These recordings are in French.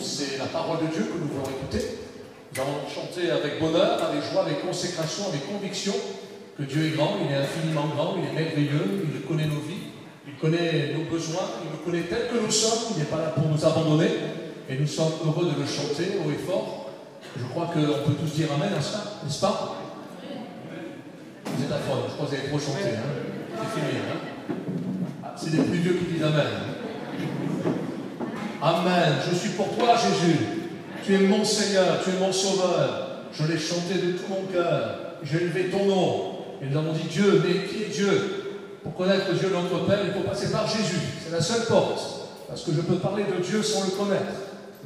c'est la parole de Dieu que nous voulons écouter. Nous allons chanter avec bonheur, avec joie, avec consécration, avec conviction que Dieu est grand, il est infiniment grand, il est merveilleux, il connaît nos vies, il connaît nos besoins, il nous connaît tel que nous sommes, il n'est pas là pour nous abandonner. Et nous sommes heureux de le chanter haut et fort. Je crois qu'on peut tous dire Amen à ça, n'est-ce pas? Vous êtes à fond, je crois que vous avez trop chanté. Hein C'est fini. Hein ah, C'est des plus vieux qui disent Amen. Amen. Je suis pour toi, Jésus. Tu es mon Seigneur, tu es mon Sauveur. Je l'ai chanté de tout mon cœur. J'ai élevé ton nom. Et nous avons dit Dieu, mais qui est Dieu? Pour connaître Dieu notre Père, il faut passer par Jésus. C'est la seule porte. Parce que je peux parler de Dieu sans le connaître.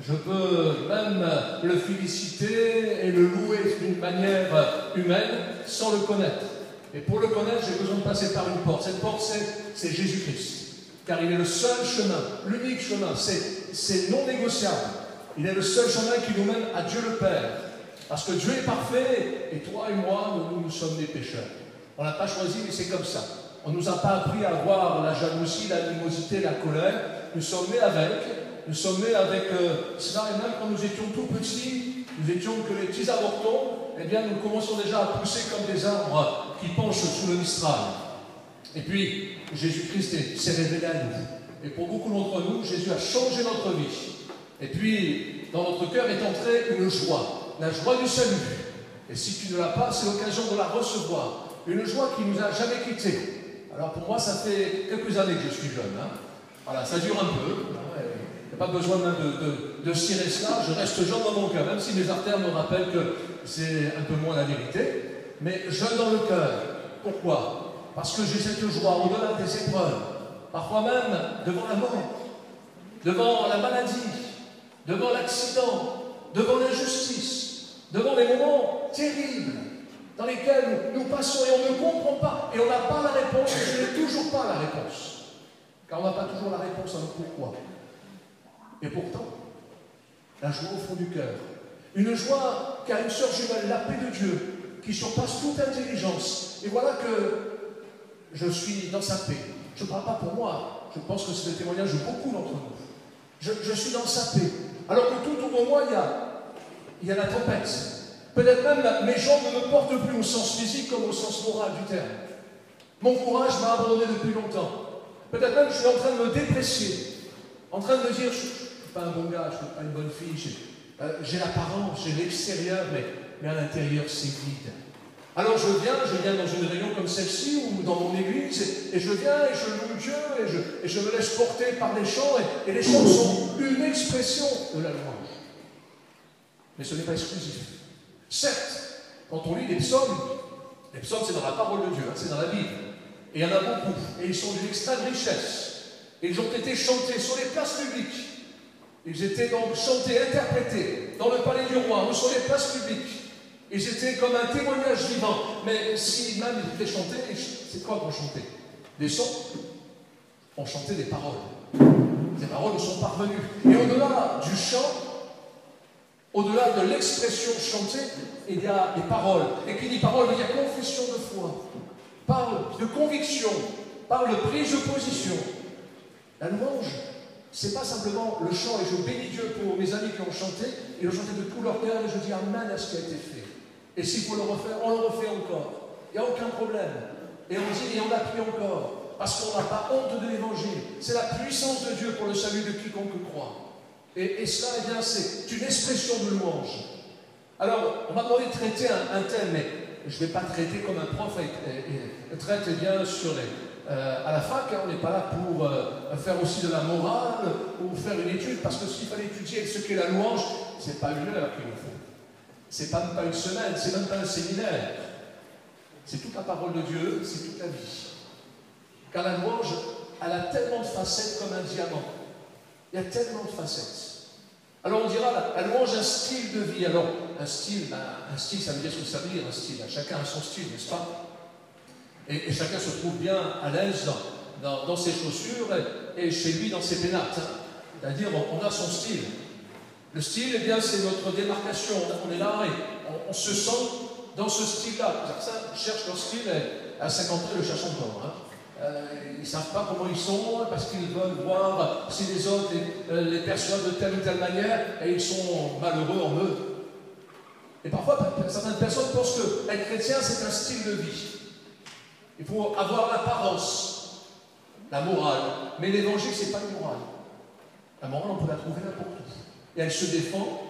Je peux même le féliciter et le louer d'une manière humaine sans le connaître. Et pour le connaître, j'ai besoin de passer par une porte. Cette porte, c'est Jésus-Christ. Car il est le seul chemin, l'unique chemin. C'est non négociable. Il est le seul chemin qui nous mène à Dieu le Père. Parce que Dieu est parfait et toi et moi, nous, nous sommes des pécheurs. On n'a pas choisi, mais c'est comme ça. On ne nous a pas appris à avoir la jalousie, l'animosité, la colère. Nous sommes nés avec. Nous sommes nés avec euh, cela. Et même quand nous étions tout petits, nous étions que les petits avortons, eh bien, nous commençons déjà à pousser comme des arbres qui penchent sous le Mistral. Et puis, Jésus-Christ s'est révélé à nous. Et pour beaucoup d'entre nous, Jésus a changé notre vie. Et puis, dans notre cœur est entrée une joie la joie du salut. Et si tu ne l'as pas, c'est l'occasion de la recevoir. Une joie qui ne nous a jamais quittés. Alors pour moi, ça fait quelques années que je suis jeune. Hein. Voilà, ça dure un peu. Il n'y a pas besoin même de, de, cirer cela. Je reste jeune dans mon cœur, même si mes artères me rappellent que c'est un peu moins la vérité. Mais jeune dans le cœur. Pourquoi? Parce que j'ai cette joie au-delà des épreuves. Parfois même devant la mort, devant la maladie, devant l'accident, devant l'injustice, devant les moments terribles dans lesquels nous, passons et on ne comprend pas et on n'a pas la réponse et je n'ai toujours pas la réponse. Car on n'a pas toujours la réponse à notre pourquoi. Et pourtant, la joie au fond du cœur. Une joie qui a une sœur jumelle, la paix de Dieu, qui surpasse toute intelligence. Et voilà que je suis dans sa paix. Je ne parle pas pour moi. Je pense que c'est le témoignage de beaucoup d'entre nous. Je, suis dans sa paix. Alors que tout autour de moi, il y a il y a la tempête. Peut-être même mes jambes ne me portent plus au sens physique comme au sens moral du terme. Mon courage m'a abandonné depuis longtemps. Peut-être même je suis en train de me déprécier, en train de me dire je ne suis pas un bon gars, je ne suis pas une bonne fille, euh, j'ai l'apparence, j'ai l'extérieur, mais, mais à l'intérieur c'est vide. Alors je viens, je viens dans une réunion comme celle-ci ou dans mon église, et, je viens et je loue Dieu et je, me laisse porter par les chants, et, les chants sont une expression de la louange. Mais ce n'est pas exclusif. Certes, quand on lit les psaumes, les psaumes c'est dans la parole de Dieu, hein, c'est dans la Bible. Et il y en a beaucoup. Et ils sont d'une extrême richesse. Ils ont été chantés sur les places publiques. Ils étaient donc chantés, interprétés dans le palais du roi ou sur les places publiques. Ils étaient comme un témoignage vivant. Mais si même ils étaient chantés, c'est quoi qu'on chantait? Des sons On chantait des paroles. Ces paroles nous sont parvenues. Et au-delà du chant, au-delà de l'expression chantée, il y a des paroles. Et qui dit parole veut dire confession de foi, parle de conviction, parle de prise de position. La louange, c'est pas simplement le chant, et je bénis Dieu pour mes amis qui ont chanté, ils ont chanté de tout leur cœur, et je dis Amen à ce qui a été fait. Et s'il faut le refaire, on le refait encore. Il n'y a aucun problème. Et on dit, et on appuie encore. Parce qu'on n'a pas honte de l'évangile. C'est la puissance de Dieu pour le salut de quiconque croit. Et, cela, eh bien, c'est une expression de louange. Alors, on m'a demandé de traiter un, thème, mais je ne vais pas traiter comme un prof et, traite eh bien sur les. Euh, à la fac, hein, on n'est pas là pour euh, faire aussi de la morale ou faire une étude, parce que s'il fallait étudier ce qu'est la louange, ce n'est pas une heure qu'il nous faut. Ce n'est pas même pas une semaine, c'est même pas un séminaire. C'est toute la parole de Dieu, c'est toute la vie. Car la louange, elle a tellement de facettes comme un diamant. Il y a tellement de facettes. Alors on dira, la louange un style de vie. Alors, un style, ben, un style, ça veut dire ce que ça veut dire, un style. Chacun a son style, n'est-ce pas? Et, chacun se trouve bien à l'aise dans, ses chaussures et, chez lui dans ses pénates. C'est-à-dire, on, a son style. Le style, eh bien, c'est notre démarcation. On est là et on, se sent dans ce style-là. Certains cherchent leur style à 50 ans, le cherchent encore. Hein. Euh, ils ne savent pas comment ils sont parce qu'ils veulent voir si les autres les, euh, les, perçoivent de telle ou telle manière et ils sont malheureux en eux. Et parfois, certaines personnes pensent que être chrétien, c'est un style de vie. Il faut avoir l'apparence, la morale. Mais l'évangile, ce n'est pas une morale. La morale, on peut la trouver n'importe où. Et elle se défend,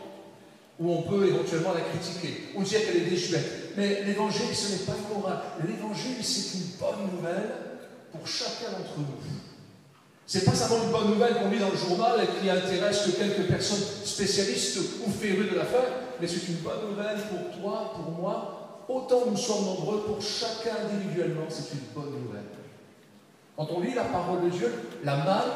ou on peut éventuellement la critiquer, ou dire qu'elle est déchouette. Mais l'évangile, ce n'est pas une morale. L'évangile, c'est une bonne nouvelle pour chacun d'entre nous. C'est pas seulement une bonne nouvelle qu'on lit dans le journal et qui intéresse que quelques personnes spécialistes ou férues de l'affaire, mais c'est une bonne nouvelle pour toi, pour moi. Autant nous sommes nombreux, pour chacun individuellement, c'est une bonne nouvelle. Quand on lit la parole de Dieu, la manne,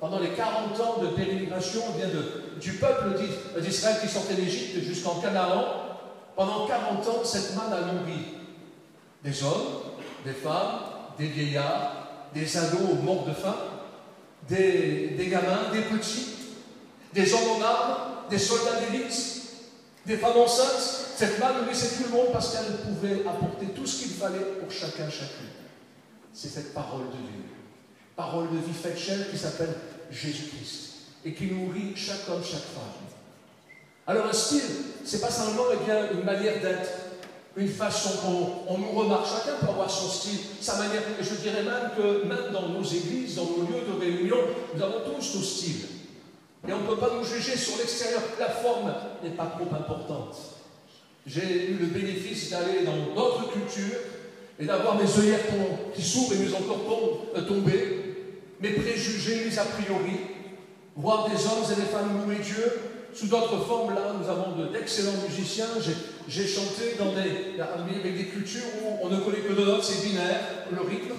pendant les 40 ans de pérégrination vient de, du peuple d'Israël qui sortait d'Égypte jusqu'en Canaan, pendant 40 ans, cette manne a nourri des hommes, des femmes, des vieillards, des ados morts de faim, des, des gamins, des petits, des hommes en armes, des soldats d'élite, des femmes enceintes. Cette manne nourrissait tout le monde parce qu'elle pouvait apporter tout ce qu'il fallait pour chacun, chacune. C'est cette parole de Dieu. Parole de vie faite chair qui s'appelle Jésus-Christ et qui nourrit chaque homme, chaque femme. Alors un style, c'est pas simplement eh une manière d'être, une façon qu'on nous remarque. Chacun peut avoir son style, sa manière. Je dirais même que même dans nos églises, dans nos lieux de réunion, nous avons tous nos styles. Et on ne peut pas nous juger sur l'extérieur. La forme n'est pas trop importante. J'ai eu le bénéfice d'aller dans d'autres cultures et d'avoir mes œillères qui s'ouvrent et mes encore euh, tomber, mes préjugés, mes a priori, voir des hommes et des femmes louer Dieu. Sous d'autres formes, là, nous avons d'excellents musiciens. J'ai chanté dans des, cultures où on ne connaît que deux notes, c'est binaire, le rythme.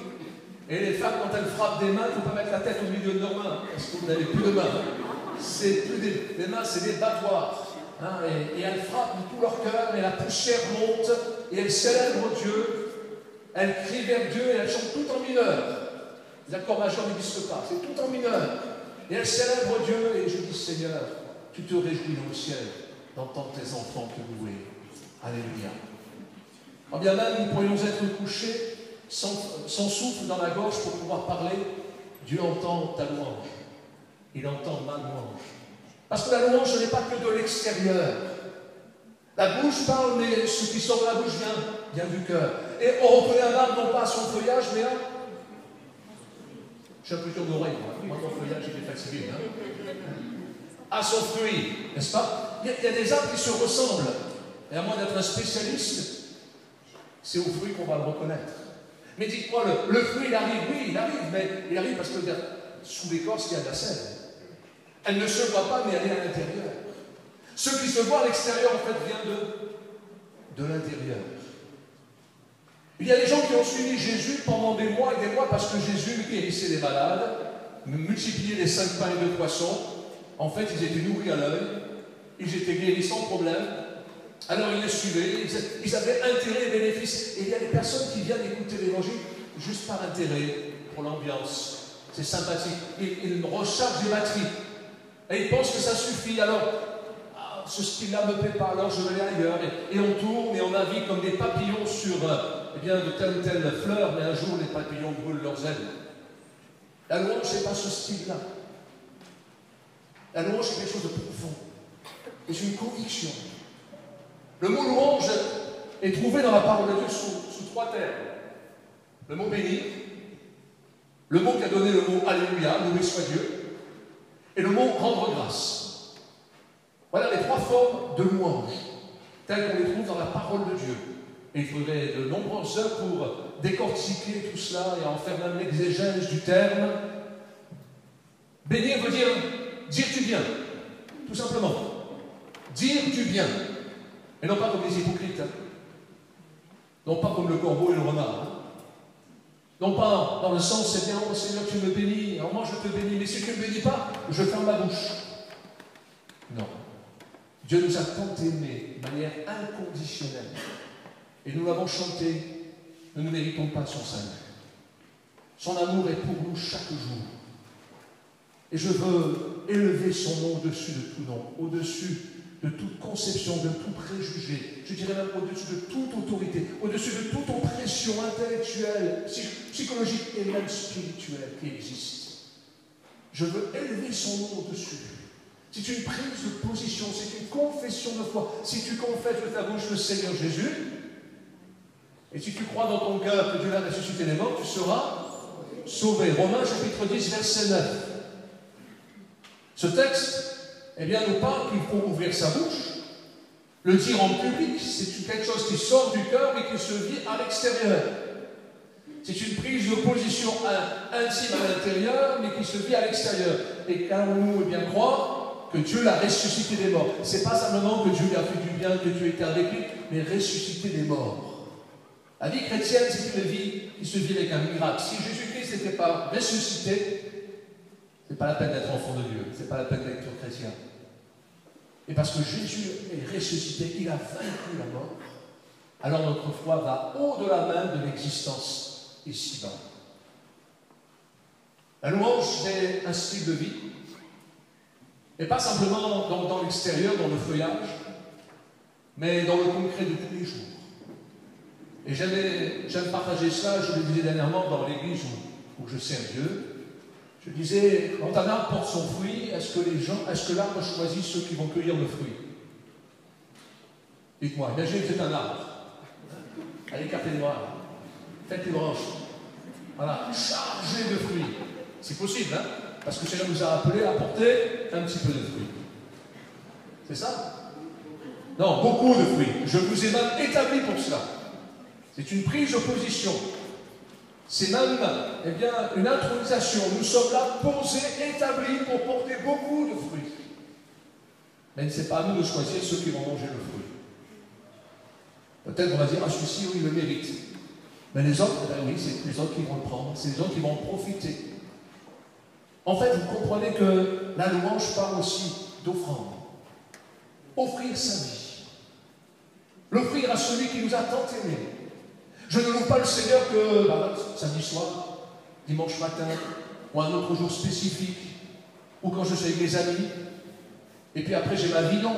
Et les femmes, quand elles frappent des mains, il ne faut pas mettre la tête au milieu de leurs mains, parce que vous n'avez plus de mains. C'est plus des, mains, c'est des battoirs. Hein, et, et, elles frappent de tout leur cœur, et la poussière monte, et elles célèbrent Dieu, elle crie vers Dieu et elle chante tout en mineur. Les accords majeurs n'existent pas, c'est tout en mineur. Et elle célèbre Dieu et je dis Seigneur, tu te réjouis dans le ciel d'entendre tes enfants te louer. Alléluia. En bien même, nous pourrions être couchés sans, sans, souffle dans la gorge pour pouvoir parler. Dieu entend ta louange. Il entend ma louange. Parce que la louange, ce n'est pas que de l'extérieur. La bouche parle, mais ce qui sort de la bouche vient, vient du cœur. Et on reconnaît un arbre non pas à son feuillage, mais à. J'ai un peu d'oreille, moi. Moi, mon feuillage, j'étais fatigué. Hein. À son fruit, n'est-ce pas? Il y, a, des arbres qui se ressemblent. Et à moins d'être un spécialiste, c'est au fruit qu'on va le reconnaître. Mais dites-moi, le, fruit, il arrive, oui, il arrive, mais il arrive parce que sous l'écorce, il y a de la sève. Elle ne se voit pas, mais elle est à l'intérieur. Ce qui se voit à l'extérieur, en fait, vient de, de l'intérieur. Il y a des gens qui ont suivi Jésus pendant des mois et des mois parce que Jésus guérissait les malades, multipliait les cinq pains et deux poissons. En fait, ils étaient nourris à l'œil, ils étaient guéris sans problème. Alors ils les suivaient, ils avaient intérêt et bénéfice. Et il y a des personnes qui viennent écouter l'évangile juste par intérêt, pour l'ambiance. C'est sympathique. Ils, rechargent les batteries. Et ils pensent que ça suffit. Alors, ce style-là me plaît pas, alors je vais aller ailleurs. Et, on tourne et on navigue comme des papillons sur euh, eh bien, de telle ou telle fleur, mais un jour les papillons brûlent leurs ailes. La louange, ce n'est pas ce style-là. La louange, c'est quelque chose de profond. C'est une conviction. Le mot louange est trouvé dans la parole de Dieu sous, trois termes. Le mot béni, le mot qui a donné le mot Alléluia, loué soit Dieu, et le mot rendre grâce. Voilà les trois formes de louange, telles qu'on les trouve dans la parole de Dieu. Il faudrait de nombreuses heures pour décortiquer tout cela et en faire même l'exégèse du terme. Bénir veut dire dire du bien, tout simplement. Dire du bien. Et non pas comme les hypocrites. Hein. Non pas comme le corbeau et le renard. Hein. Non pas dans le sens, c'est bien, oh Seigneur, tu me bénis, alors moi je te bénis, mais si tu ne me bénis pas, je ferme ma bouche. Non. Dieu nous a tant aimés de manière inconditionnelle. Et nous l'avons chanté, nous ne méritons pas son salut. Son amour est pour nous chaque jour. Et je veux élever son nom au-dessus de tout nom, au-dessus de toute conception, de tout préjugé, je dirais même au-dessus de toute autorité, au-dessus de toute oppression intellectuelle, psychologique et même spirituelle qui existe. Je veux élever son nom au-dessus. C'est une prise de position, c'est une confession de foi. Si tu confesses de ta bouche le Seigneur Jésus, et si tu crois dans ton cœur que Dieu l'a ressuscité les morts, tu seras sauvé. Romains chapitre 10, verset 9. Ce texte, eh bien, nous parle qu'il faut ouvrir sa bouche, le dire en public, c'est quelque chose qui sort du cœur et qui se vit à l'extérieur. C'est une prise de position intime à l'intérieur, mais qui se vit à l'extérieur. Et qu'allons-nous eh bien croire que Dieu l'a ressuscité des morts C'est pas simplement que Dieu lui a fait du bien, que Dieu était avec lui, mais ressuscité des morts. La vie chrétienne, c'est une vie qui se vit avec un miracle. Si Jésus-Christ n'était pas ressuscité, c'est pas la peine d'être enfant de Dieu, c'est pas la peine d'être chrétien. Et parce que Jésus est ressuscité, il a vaincu la mort, alors notre foi va au-delà même de l'existence ici-bas. La louange, c'est un style de vie, et pas simplement dans, dans l'extérieur, dans le feuillage, mais dans le concret de tous les jours. Et j'aime partager cela, je le disais dernièrement dans l'église où, je sers Dieu, je disais, quand un arbre porte son fruit, est-ce que les gens, est-ce que l'arbre choisit ceux qui vont cueillir le fruit? Dites-moi, imaginez que un arbre. Allez, écartez les. Faites les branches. Voilà, chargé de fruits. C'est possible, hein? Parce que Seigneur nous a appelés à porter un petit peu de fruits. C'est ça? Non, beaucoup de fruits. Je vous ai même établi pour cela. C'est une prise de position. C'est même eh bien, une intronisation. Nous sommes là posés, établis pour porter beaucoup de fruits. Mais ce n'est pas à nous de choisir ceux qui vont manger le fruit. Peut-être on va dire, ah celui-ci, oui, il le mérite. Mais les autres, eh oui, c'est les autres qui vont le prendre, c'est les autres qui vont profiter. En fait, vous comprenez que la louange parle aussi d'offrande. Offrir sa vie. L'offrir à celui qui nous a tant aimés je ne loue pas le Seigneur que bah, samedi soir, dimanche matin, ou un autre jour spécifique, ou quand je suis avec mes amis. Et puis après, j'ai ma vie, non.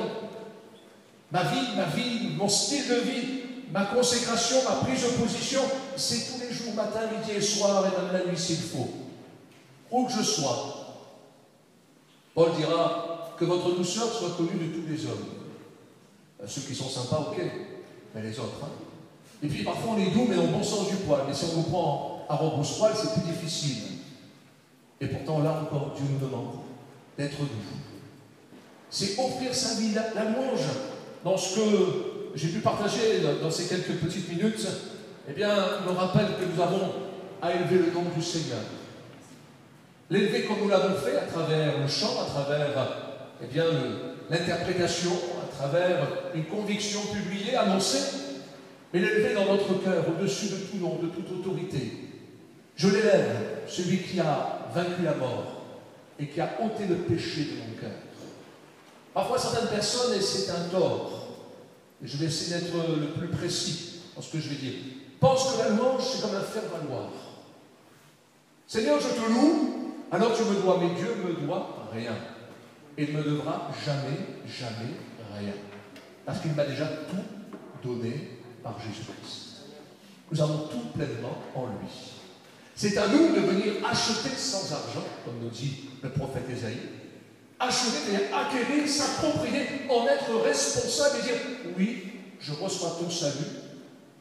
Ma vie, ma vie, mon style de vie, ma consécration, ma prise de position, c'est tous les jours, matin, midi et soir, et même la nuit s'il faut. Où que je sois. Paul dira que votre douceur soit connue de tous les hommes. Ceux qui sont sympas, ok, mais les autres, hein. Et puis parfois on est doux, mais on bon sens du poil. Mais si on nous prend à rebrousse-poil, c'est plus difficile. Et pourtant, là encore, Dieu nous demande d'être doux. C'est offrir sa vie, la, la louange. Dans ce que j'ai pu partager dans ces quelques petites minutes, eh bien, me rappelle que nous avons à élever le nom du Seigneur. L'élever comme nous l'avons fait à travers le chant, à travers eh bien, l'interprétation, à travers une conviction publiée, annoncée, mais l'élever dans notre cœur, au-dessus de tout nom, de toute autorité. Je l'élève, celui qui a vaincu la mort et qui a ôté le péché de mon cœur. Parfois, certaines personnes, et c'est un tort, et je vais essayer d'être le plus précis dans ce que je vais dire, pensent que la louange, c'est comme un faire-valoir. Seigneur, je te loue, alors tu me dois, mais Dieu me doit rien. Et ne me devra jamais, jamais rien. Parce qu'il m'a déjà tout donné par Jésus-Christ. Nous avons tout pleinement en lui. C'est à nous de venir acheter sans argent, comme nous dit le prophète Ésaïe. Acheter, c'est-à-dire acquérir, s'approprier, en être responsable et dire oui, je reçois ton salut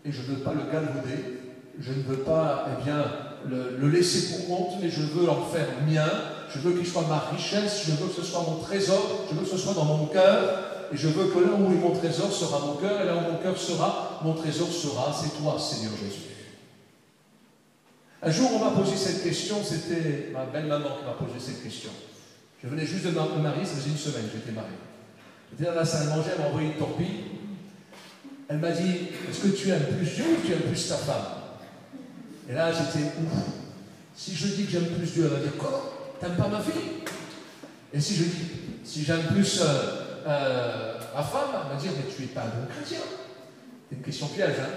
et je ne veux pas le galvauder, je ne veux pas eh bien, le, le, laisser pour compte, mais je veux en faire mien, je veux qu'il soit ma richesse, je veux que ce soit mon trésor, je veux que ce soit dans mon cœur, et je veux que là où mon trésor sera mon cœur, et là où mon cœur sera, mon trésor sera, c'est toi, Seigneur Jésus. Un jour, on m'a posé cette question, c'était ma belle-maman qui m'a posé cette question. Je venais juste de me marier, ça faisait une semaine que j'étais marié. J'étais dans la salle à manger, elle m'a envoyé une torpille. Elle m'a dit, est-ce que tu aimes plus Dieu ou tu aimes plus ta femme? Et là, j'étais ouf. Si je dis que j'aime plus Dieu, elle va dire, comment T'aimes pas ma fille? Et si je dis, si j'aime plus euh, euh, ma femme m'a dit Mais tu n'es pas un bon chrétien. C'est une question piège, hein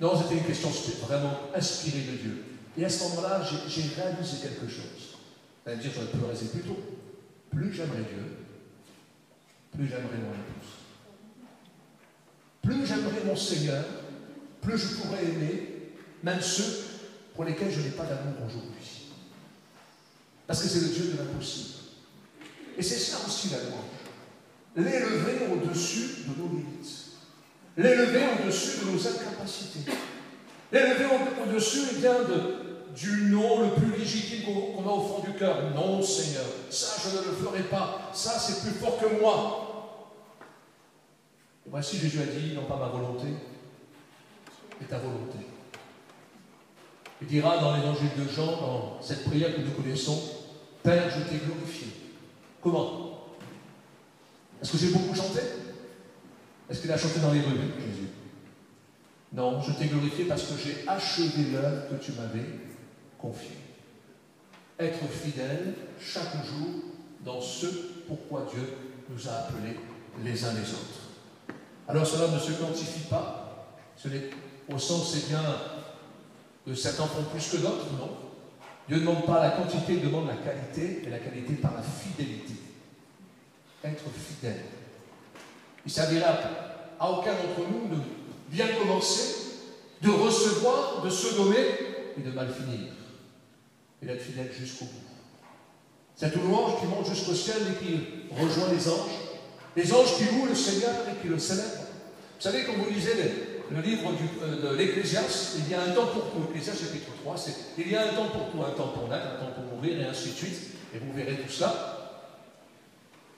Non, c'était une question vraiment inspirée de Dieu. Et à ce moment-là, j'ai réalisé quelque chose. Elle me dire J'aurais pu rester plus tôt. Plus j'aimerais Dieu, plus j'aimerai mon épouse. Plus j'aimerai mon Seigneur, plus je pourrai aimer même ceux pour lesquels je n'ai pas d'amour aujourd'hui. Parce que c'est le Dieu de l'impossible. Et c'est ça aussi la louange. L'élever au-dessus de nos limites. L'élever au-dessus de nos incapacités. L'élever au-dessus eh du nom le plus légitime qu'on a au fond du cœur. Non, Seigneur, ça je ne le ferai pas. Ça c'est plus fort que moi. Voici Jésus a dit, non pas ma volonté, mais ta volonté. Il dira dans l'évangile de Jean, dans cette prière que nous connaissons, Père, je t'ai glorifié. Comment? Est-ce que j'ai beaucoup chanté? Est-ce qu'il a chanté dans les rues, Jésus? Non, je t'ai glorifié parce que j'ai achevé l'œuvre que tu m'avais confiée. Être fidèle chaque jour dans ce pourquoi Dieu nous a appelés les uns les autres. Alors cela ne se quantifie pas, ce n'est au sens, c'est bien que certains font plus que d'autres, non? Dieu ne demande pas la quantité, il demande la qualité, et la qualité par la fidélité. Être fidèle. Il s'agira à aucun d'entre nous de bien commencer, de recevoir, de se nommer et de mal finir. Et d'être fidèle jusqu'au bout. Cette louange qui monte jusqu'au ciel et qui rejoint les anges. Les anges qui louent le Seigneur et qui le célèbrent. Vous savez, quand vous lisez le livre euh, de l'Ecclésiaste, il y a un temps pour tout. Ecclésiaste chapitre 3, c'est il y a un temps pour tout, un temps pour naître, un temps pour mourir, et ainsi de suite. Et vous verrez tout cela.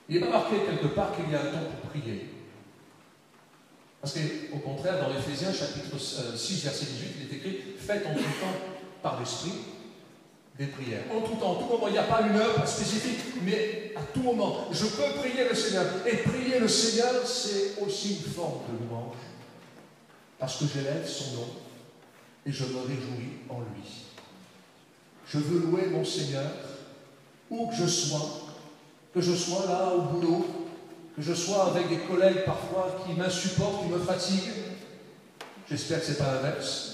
Il n'est pas marqué quelque part qu'il y a un temps pour prier. Parce qu'au contraire, dans Éphésiens chapitre 6, euh, verset 18, il est écrit Faites en tout temps par l'Esprit des prières. En tout temps, en tout moment, il n'y a pas une heure spécifique, mais à tout moment, je peux prier le Seigneur. Et prier le Seigneur, c'est aussi une forme de louange parce que j'élève son nom et je me réjouis en lui. Je veux louer mon Seigneur où que je sois, que je sois là au boulot, que je sois avec des collègues parfois qui m'insupportent, qui me fatiguent. J'espère que ce n'est pas l'inverse.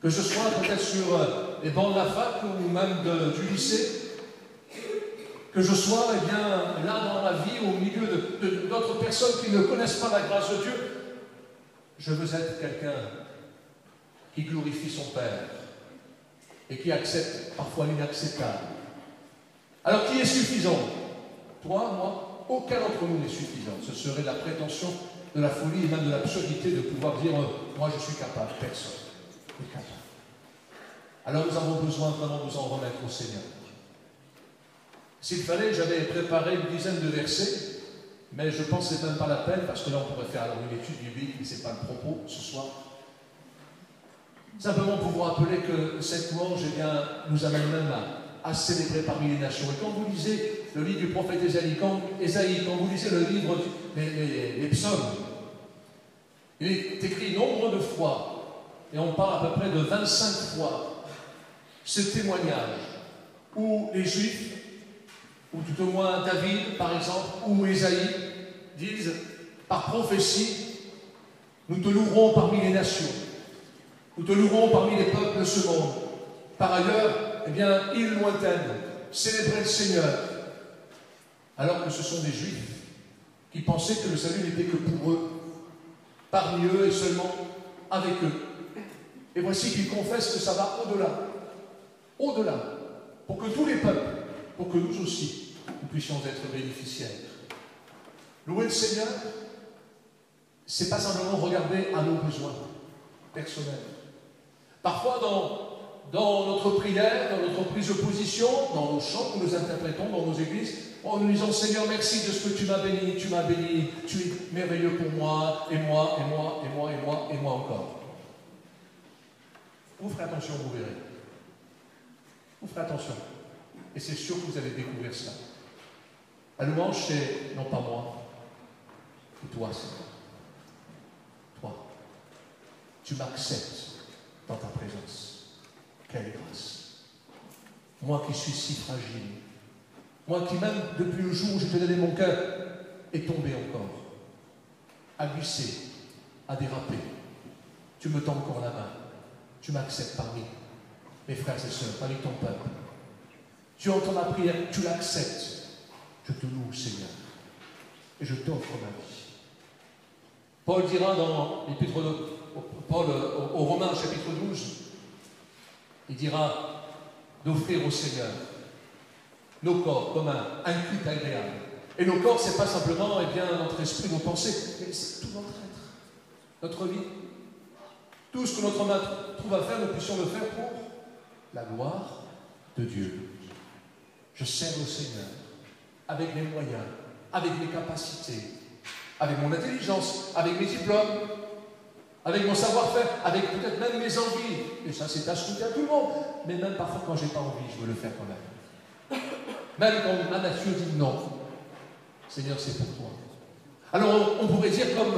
Que je sois peut-être sur euh, les bancs de la fac ou même du lycée. Que je sois eh bien, là dans la vie, au milieu d'autres personnes qui ne connaissent pas la grâce de Dieu, je veux être quelqu'un qui glorifie son Père et qui accepte parfois l'inacceptable. Alors qui est suffisant? Toi, moi Aucun d'entre nous n'est suffisant. Ce serait la prétention de la folie et même de l'absurdité de pouvoir dire euh, moi je suis capable. Personne n'est capable. Alors nous avons besoin vraiment de nous en remettre au Seigneur. S'il fallait, j'avais préparé une dizaine de versets mais je pense que ce n'est même pas la peine, parce que là, on pourrait faire une étude biblique, mais ce n'est pas le propos ce soir. Simplement pour vous rappeler que cette louange eh bien, nous amène même à, célébrer parmi les nations. Et quand vous lisez le livre du prophète quand, quand vous lisez le livre des psaumes, il est écrit nombre de fois, et on parle à peu près de 25 fois, ce témoignage où les Juifs ou tout au moins David, par exemple, ou Ésaïe, disent par prophétie, nous te louerons parmi les nations, nous te louerons parmi les peuples de ce monde. Par ailleurs, eh bien, île lointaine, célébrer le Seigneur, alors que ce sont des Juifs qui pensaient que le salut n'était que pour eux, parmi eux et seulement avec eux. Et voici qu'ils confessent que ça va au-delà, au-delà, pour que tous les peuples, pour que nous aussi, nous puissions être bénéficiaires. Louer le Seigneur, c'est pas simplement regarder à nos besoins personnels. Parfois, dans, dans notre prière, dans notre prise de position, dans nos chants que nous interprétons dans nos églises, en nous disant Seigneur, merci de ce que tu m'as béni, tu m'as béni, tu es merveilleux pour moi, et moi, et moi, et moi, et moi, et moi encore. Vous ferez attention, vous verrez. Vous ferez attention. Et c'est sûr que vous allez découvrir cela. La louange, c'est non pas moi, mais toi, Seigneur. Toi. Tu m'acceptes dans ta présence. Quelle grâce. Moi qui suis si fragile. Moi qui, même depuis le jour où je t'ai donné mon cœur, est tombé encore. A glissé, a dérapé. Tu me tends encore la main. Tu m'acceptes parmi mes frères et sœurs, parmi ton peuple. Tu entends ma prière, tu l'acceptes. Je te loue, Seigneur. et je t'offre ma vie. Paul dira dans l'épître Paul aux Romains, chapitre 12, il dira d'offrir au Seigneur nos corps comme un, culte agréable. Et nos corps, c'est pas simplement eh bien, notre esprit, nos pensées, mais c'est tout notre être, notre vie. Tout ce que notre main trouve à faire, nous puissions le faire pour la gloire de Dieu. Je sers au Seigneur avec mes moyens, avec mes capacités, avec mon intelligence, avec mes diplômes, avec mon savoir-faire, avec peut-être même mes envies. Et ça, c'est à scruter à tout le monde. Mais même parfois, quand j'ai pas envie, je veux le faire quand même. Même quand ma nature dit non. Seigneur, c'est pour toi. Alors, on, pourrait dire comme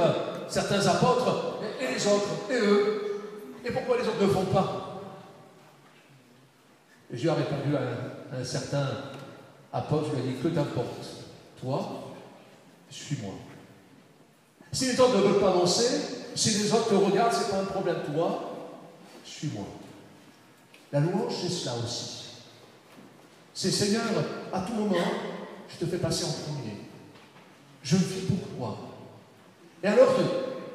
certains apôtres, et les autres, et eux, et pourquoi les autres ne font pas? Dieu a répondu à un, certain apôtre, lui ai dit, que t'importe Toi, suis-moi. Si les autres ne veulent pas avancer, si les autres te regardent, ce n'est pas un problème. Toi, suis-moi. La louange, c'est cela aussi. C'est Seigneur, à tout moment, je te fais passer en premier. Je vis pour toi. Et alors,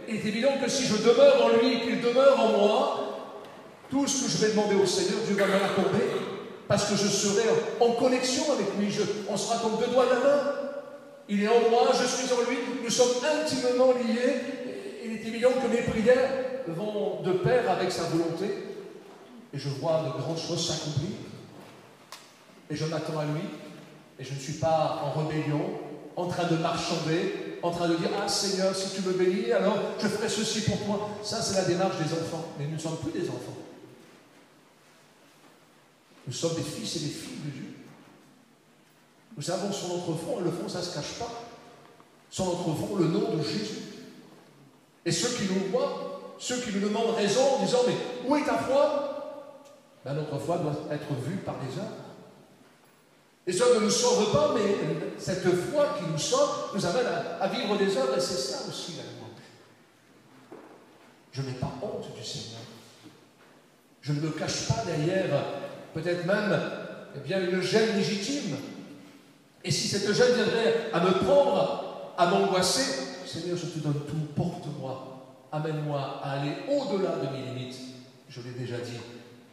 il est évident que si je demeure en lui, qu'il demeure en moi, tout ce que je vais demander au Seigneur, Dieu va me l'accorder, parce que je serai en connexion avec lui. on sera comme deux doigts de la main. Il est en moi, je suis en lui, nous sommes intimement liés il est évident que mes prières vont de pair avec sa volonté, et je vois de grandes choses s'accomplir, et je m'attends à lui, et je ne suis pas en rébellion, en train de marchander, en train de dire Ah Seigneur, si tu me bénis, alors je ferai ceci pour toi. Ça, c'est la démarche des enfants, mais nous ne sommes plus des enfants. Nous sommes des fils et des filles de Dieu. Nous avons sur notre front, et le front, ça ne se cache pas, sur notre front, le nom de Jésus. Et ceux qui nous voient, ceux qui nous demandent raison en disant Mais où est ta foi? Ben, Notre foi doit être vue par les œuvres. Et cela ne nous sauve pas, mais cette foi qui nous sauve nous amène à, vivre des œuvres, et c'est ça aussi la louange. Je n'ai pas honte du Seigneur. Je ne me cache pas derrière, peut-être même, eh bien, une gêne légitime. Et si cette gêne viendrait à me prendre, à m'angoisser, Seigneur, je te donne tout, porte-moi, amène-moi à aller au-delà de mes limites. Je l'ai déjà dit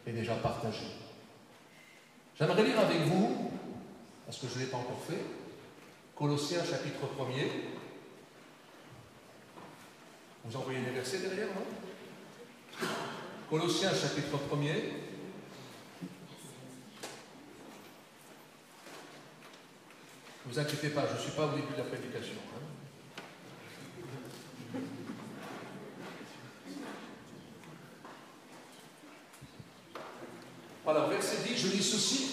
et déjà partagé. J'aimerais lire avec vous, parce que je ne l'ai pas encore fait, Colossiens chapitre 1er. Vous envoyez les versets derrière, non? Colossiens chapitre 1er. Ne vous inquiétez pas, je ne suis pas au début de la prédication. Hein. Alors, verset 10, je lis ceci.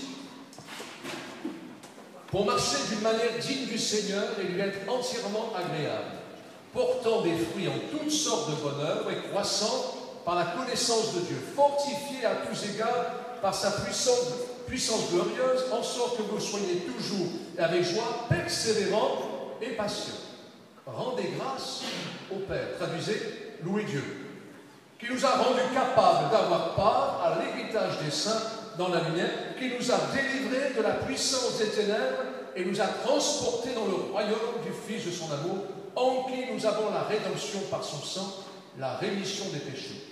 Pour marcher d'une manière digne du Seigneur et lui être entièrement agréable, portant des fruits en toutes sortes de bonheur et croissant par la connaissance de Dieu, fortifié à tous égards par sa puissance, puissance glorieuse, en sorte que vous soyez toujours et avec joie, persévérants et patients. Rendez grâce au Père. Traduisez, louez Dieu qui nous a rendus capables d'avoir part à l'héritage des saints dans la lumière, qui nous a délivrés de la puissance des ténèbres et nous a transportés dans le royaume du Fils de son amour, en qui nous avons la rédemption par son sang, la rémission des péchés.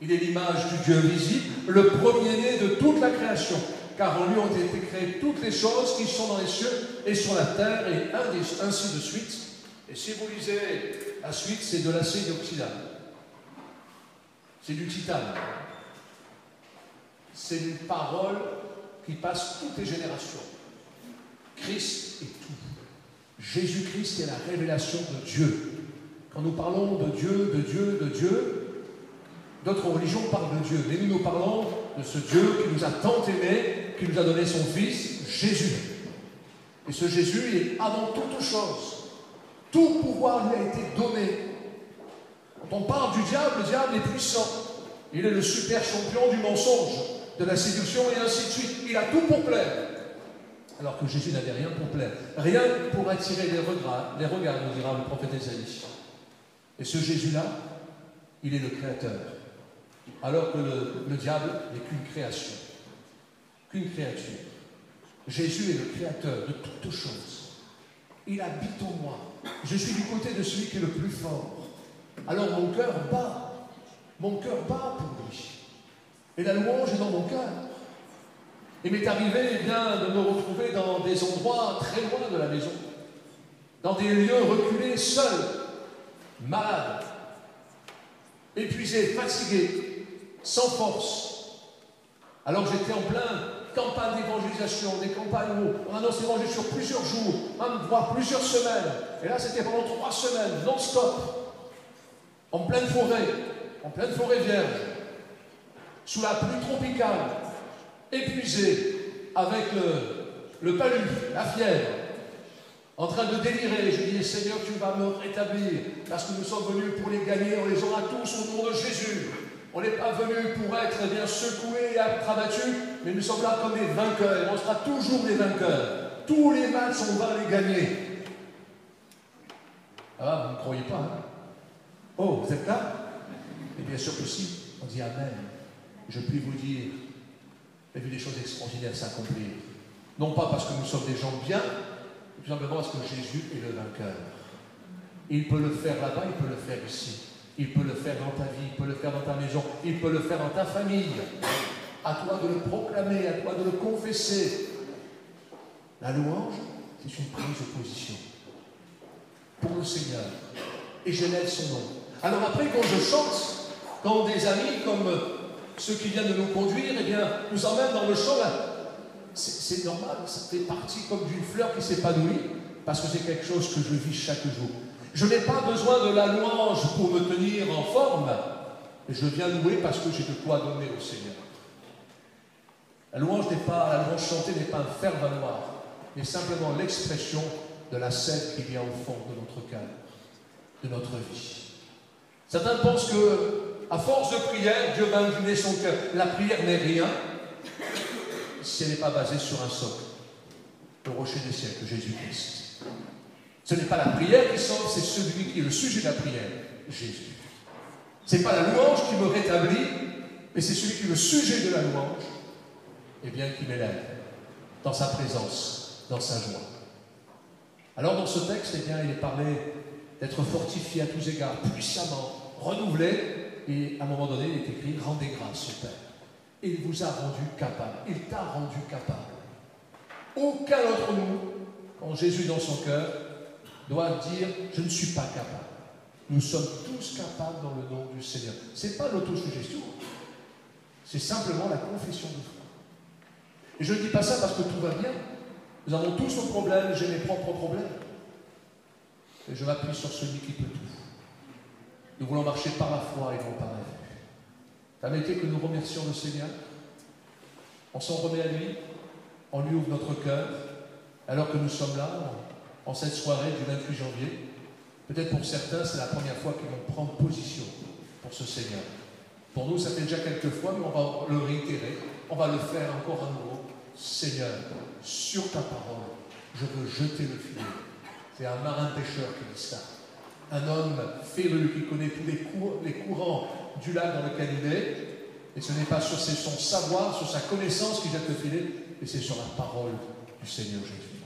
Il est l'image du Dieu visible, le premier-né de toute la création, car en lui ont été créées toutes les choses qui sont dans les cieux et sur la terre, et ainsi de suite. Et si vous lisez la suite, c'est de l'acier inoxydable. C'est du titane. C'est une parole qui passe toutes les générations. Christ est tout. Jésus-Christ est la révélation de Dieu. Quand nous parlons de Dieu, de Dieu, de Dieu, d'autres religions parlent de Dieu, mais nous nous parlons de ce Dieu qui nous a tant aimés, qui nous a donné son Fils, Jésus. Et ce Jésus est avant toute chose. Tout pouvoir lui a été donné quand on parle du diable, le diable est puissant. Il est le super champion du mensonge, de la séduction et ainsi de suite. Il a tout pour plaire. Alors que Jésus n'avait rien pour plaire. Rien pour attirer les regards, les regards nous dira le prophète Esaïe. Et ce Jésus-là, il est le créateur. Alors que le diable n'est qu'une création, qu'une créature. Jésus est le créateur de toutes choses. Il habite en moi. Je suis du côté de celui qui est le plus fort. Alors mon cœur bat. Mon cœur bat pour lui. Et la louange est dans mon cœur. Il m'est arrivé bien, de me retrouver dans des endroits très loin de la maison, dans des lieux reculés, seul, malade, épuisé, fatigué, sans force. Alors j'étais en plein campagne d'évangélisation, des campagnes où on annonce l'évangile sur plusieurs jours, voire plusieurs semaines. Et là, c'était pendant trois semaines, non-stop, en pleine forêt, en pleine forêt vierge, sous la pluie tropicale, épuisé, avec le, le palu, la fièvre, en train de délirer. Je dis, Seigneur, tu vas me rétablir, parce que nous sommes venus pour les gagner, on les aura tous au nom de Jésus. On n'est pas venu pour être bien secoués et abattus, mais nous sommes là comme des vainqueurs, on sera toujours des vainqueurs. Tous les matchs, on va les gagner. Ah, vous ne croyez pas, hein? Oh, vous êtes là? Et bien sûr que si, on dit Amen. Je puis vous dire, j'ai vu des choses extraordinaires s'accomplir. Non pas parce que nous sommes des gens bien, mais tout simplement parce que Jésus est le vainqueur. Il peut le faire là-bas, il peut le faire ici. Il peut le faire dans ta vie, il peut le faire dans ta maison, il peut le faire dans ta famille. À toi de le proclamer, à toi de le confesser. La louange, c'est une prise de position pour le Seigneur. Et j'élève son nom. Alors après, quand je chante, quand des amis comme ceux qui viennent de nous conduire, eh bien, nous emmènent dans le chant, c'est normal, ça fait comme d'une fleur qui s'épanouit, parce que c'est quelque chose que je vis chaque jour. Je n'ai pas besoin de la louange pour me tenir en forme, je viens louer parce que j'ai de quoi donner au Seigneur. La louange n'est pas, la louange chantée n'est pas un faire-valoir, mais simplement l'expression de la scène qui vient au fond de notre cœur, de notre vie. Certains pensent que à force de prière, Dieu va incliner son cœur. La prière n'est rien si elle n'est pas basée sur un socle, le rocher des siècles, Jésus-Christ. Ce n'est pas la prière qui sauve, c'est celui qui est le sujet de la prière, Jésus. Ce n'est pas la louange qui me rétablit, mais c'est celui qui est le sujet de la louange, et bien qui m'élève dans sa présence, dans sa joie. Alors dans ce texte, eh bien, il est parlé d'être fortifié à tous égards, puissamment, renouvelé, et à un moment donné, il est écrit Rendez grâce au Père. Il vous a rendu capable. Il t'a rendu capable. Aucun d'entre nous, quand Jésus dans son cœur, doit dire Je ne suis pas capable. Nous sommes tous capables dans le nom du Seigneur. Ce n'est pas l'autosuggestion, c'est simplement la confession de foi. Et je ne dis pas ça parce que tout va bien. Nous avons tous nos problèmes, j'ai mes propres problèmes. Et je m'appuie sur celui qui peut tout. Nous voulons marcher par la foi et non par la vue. Permettez que nous remercions le Seigneur. On s'en remet à lui. On lui ouvre notre cœur. Alors que nous sommes là, en cette soirée du 28 janvier, peut-être pour certains, c'est la première fois qu'ils vont prendre position pour ce Seigneur. Pour nous, ça fait déjà quelques fois, mais on va le réitérer. On va le faire encore à nouveau. Seigneur, sur ta parole, je veux jeter le filet. C'est un marin pêcheur qui dit ça un homme féreux qui connaît tous les, courants du lac dans lequel il est. Et ce n'est pas sur son savoir, sur sa connaissance qu'il jette le filet, mais c'est sur la parole du Seigneur Jésus.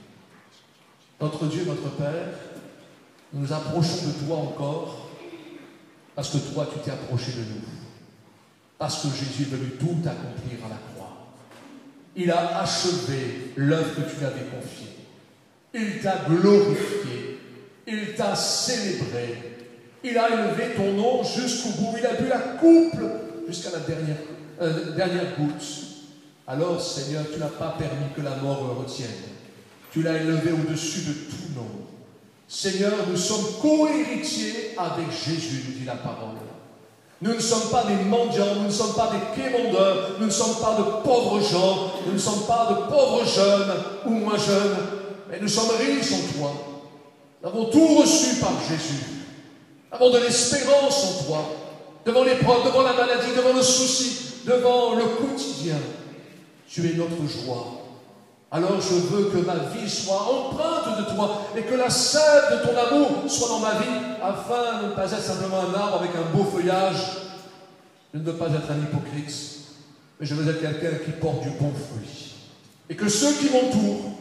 Notre Dieu, notre Père, nous approchons de toi encore, parce que toi, tu t'es approché de nous. Parce que Jésus est venu tout accomplir à la croix. Il a achevé l'œuvre que tu lui avais confiée. Il t'a glorifié il t'a célébré. Il a élevé ton nom jusqu'au bout. Il a bu la coupe jusqu'à la dernière, euh, dernière goutte. Alors, Seigneur, tu n'as pas permis que la mort le retienne. Tu l'as élevé au-dessus de tout nom. Seigneur, nous sommes co-héritiers avec Jésus, nous dit la parole. Nous ne sommes pas des mendiants, nous ne sommes pas des quémandeurs, nous ne sommes pas de pauvres gens, nous ne sommes pas de pauvres jeunes ou moins jeunes, mais nous sommes riches en toi. Nous avons tout reçu par Jésus. Nous avons de l'espérance en toi. Devant l'épreuve, devant la maladie, devant le souci, devant le quotidien. Tu es notre joie. Alors je veux que ma vie soit empreinte de toi et que la sève de ton amour soit dans ma vie afin de ne pas être simplement un arbre avec un beau feuillage. Je ne veux pas être un hypocrite, mais je veux être quelqu'un qui porte du bon fruit. Et que ceux qui m'entourent,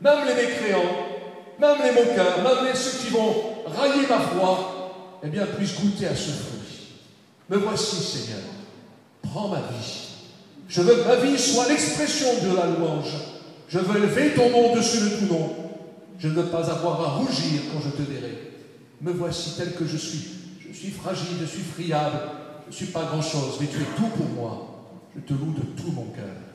même les mécréants, même les moqueurs, même ceux qui vont railler ma foi, eh bien, puissent goûter à ce fruit. Me voici, Seigneur. Prends ma vie. Je veux que ma vie soit l'expression de la louange. Je veux élever ton nom dessus de tout nom. Je ne veux pas avoir à rougir quand je te verrai. Me voici tel que je suis. Je suis fragile, je suis friable, je ne suis pas grand-chose, mais tu es tout pour moi. Je te loue de tout mon cœur.